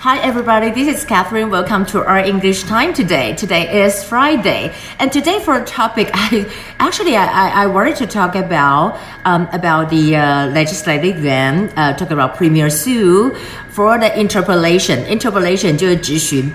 Hi everybody, this is Catherine. Welcome to our English time today. Today is Friday, and today for a topic, I actually I, I, wanted to talk about um, about the uh, legislative event, uh, talk about Premier Su for the interpolation. Interpolation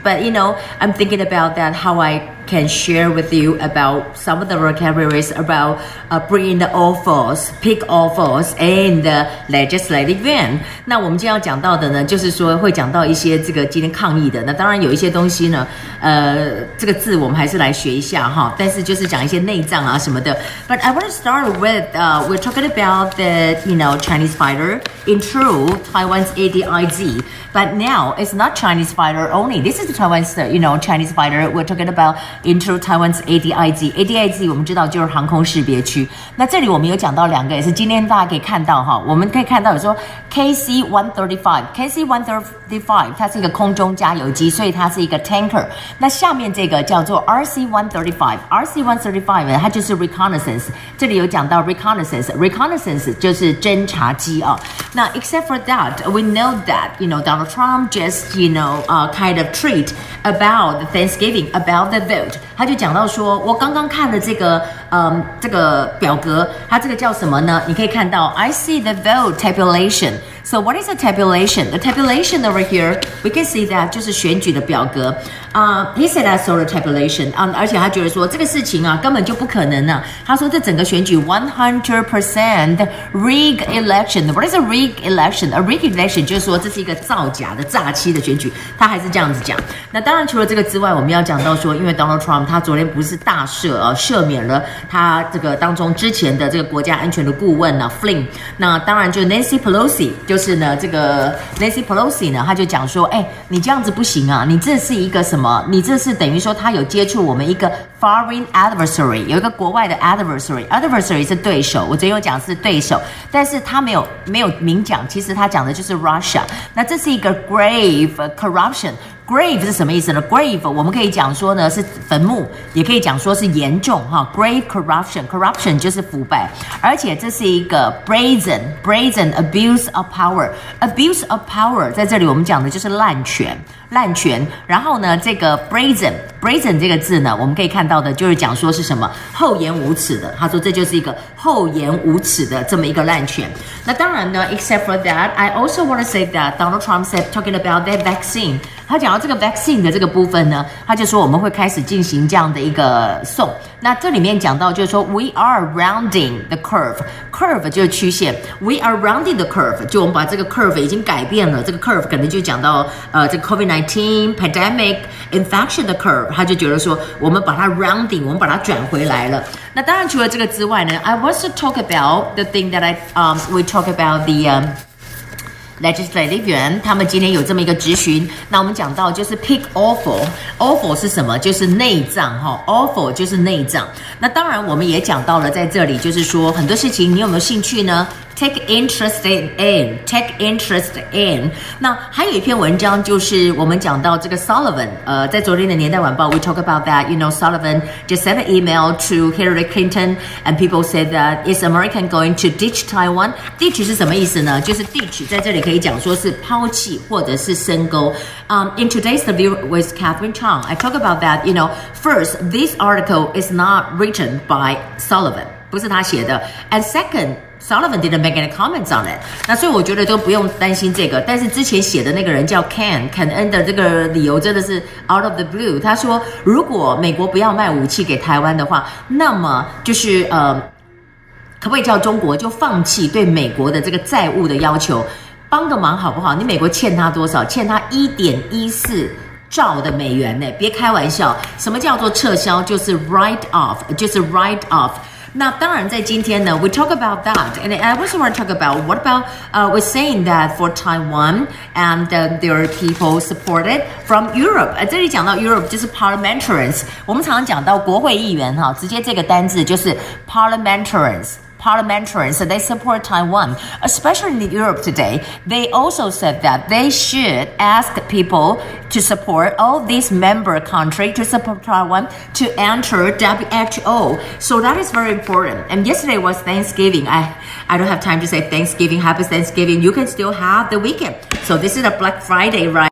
But you know, I'm thinking about that how I can share with you about some of the vocabularies about uh, bringing the offers, pick offers and the legislative Yuan。那我们今天要讲到的呢，就是说会讲到一些这个今天抗议的。那当然有一些东西呢，呃，这个字我们还是来学一下哈。但是就是讲一些内脏啊什么的。But I want to start with uh, we're talking about the you know Chinese fighter in true Taiwan's ADIZ。But now it's not Chinese fighter only. This is the Taiwan's you know Chinese fighter. We're talking about into Taiwan's ADIZ。ADIZ 我们知道就是航空识别区。那这里我们有讲到两个，也是今天大家可以看到哈，我们可以看到有说 KC one thirty five。KC one thirty five 它是一个空中加油机，所以它是一个 tanker。那下面这个叫做 RC one thirty five。RC one thirty five 呢，它就是 reconnaissance。这里有讲到 reconnaissance，reconnaissance 就是侦察机啊。那 except for that, we know that you know Donald Trump just you know uh, kind of treat about Thanksgiving about the vote。他就讲到说，我刚刚看了这个嗯这个表格，它这个叫什么呢？你可以看到 I see the vote tabulation。 So what is a tabulation? The tabulation over here, we can see that 就是选举的表格。啊、，he said I saw the tabulation. 啊、而且他觉得说这个事情啊根本就不可能呢、啊。他说这整个选举 one hundred percent rig election. What is a rig election? A rig election 就是说这是一个造假的诈欺的选举。他还是这样子讲。那当然除了这个之外，我们要讲到说，因为 Donald Trump 他昨天不是大赦啊，赦免了他这个当中之前的这个国家安全的顾问呢、啊、Flynn。那当然就 Nancy Pelosi。就就是呢，这个 Nancy Pelosi 呢，他就讲说，哎，你这样子不行啊，你这是一个什么？你这是等于说他有接触我们一个 foreign adversary，有一个国外的 adversary，adversary 是对手，我这有讲是对手，但是他没有没有明讲，其实他讲的就是 Russia，那这是一个 grave corruption。Grave 是什么意思呢？Grave 我们可以讲说呢是坟墓，也可以讲说是严重哈。Grave corruption，corruption 就是腐败，而且这是一个 brazen，brazen abuse of power，abuse of power 在这里我们讲的就是滥权，滥权。然后呢，这个 brazen，brazen 这个字呢，我们可以看到的就是讲说是什么厚颜无耻的。他说这就是一个厚颜无耻的这么一个滥权。那当然呢，except for that，I also want to say that Donald Trump said talking about that vaccine。他讲到这个 vaccine 的这个部分呢，他就说我们会开始进行这样的一个送。那这里面讲到就是说，we are rounding the curve，curve 就是曲线，we are rounding the curve，就我们把这个 curve 已经改变了，这个 curve 可能就讲到呃这个 COVID-19 pandemic infection 的 curve，他就觉得说我们把它 rounding，我们把它转回来了。那当然除了这个之外呢，I want to talk about the thing that I um we talk about the um Legislative 员，他们今天有这么一个质询。那我们讲到就是 pick awful，awful 是什么？就是内脏哈，awful 就是内脏。那当然我们也讲到了，在这里就是说很多事情，你有没有兴趣呢 ？Take interest in，take interest in。那还有一篇文章就是我们讲到这个 Sullivan，呃，在昨天的年代晚报，we talk about that。You know Sullivan just sent an email to Hillary Clinton，and people said that is American going to ditch Taiwan？ditch 是什么意思呢？就是 ditch 在这里可以讲说是抛弃或者是深沟。Um, in today's interview with Catherine Chang, I talk about that. You know, first, this article is not written by Sullivan，不是他写的，and second。 Sullivan didn't make any comments on it，那所以我觉得都不用担心这个。但是之前写的那个人叫 Ken，Ken N 的这个理由真的是 out of the blue。他说，如果美国不要卖武器给台湾的话，那么就是呃，可不可以叫中国就放弃对美国的这个债务的要求，帮个忙好不好？你美国欠他多少？欠他一点一四兆的美元呢？别开玩笑。什么叫做撤销？就是 write off，就是 write off。那当然，在今天呢，we talk about that, and I also want to talk about what about uh, we're saying that for Taiwan and uh, there are people supported from Europe。呃，这里讲到 Europe 就是 parliamentarians，我们常常讲到国会议员哈，直接这个单字就是 parliamentarians。 Parliamentarians, they support Taiwan, especially in Europe today. They also said that they should ask people to support all these member countries to support Taiwan to enter WHO. So that is very important. And yesterday was Thanksgiving. I, I don't have time to say Thanksgiving, happy Thanksgiving. You can still have the weekend. So this is a Black Friday, right?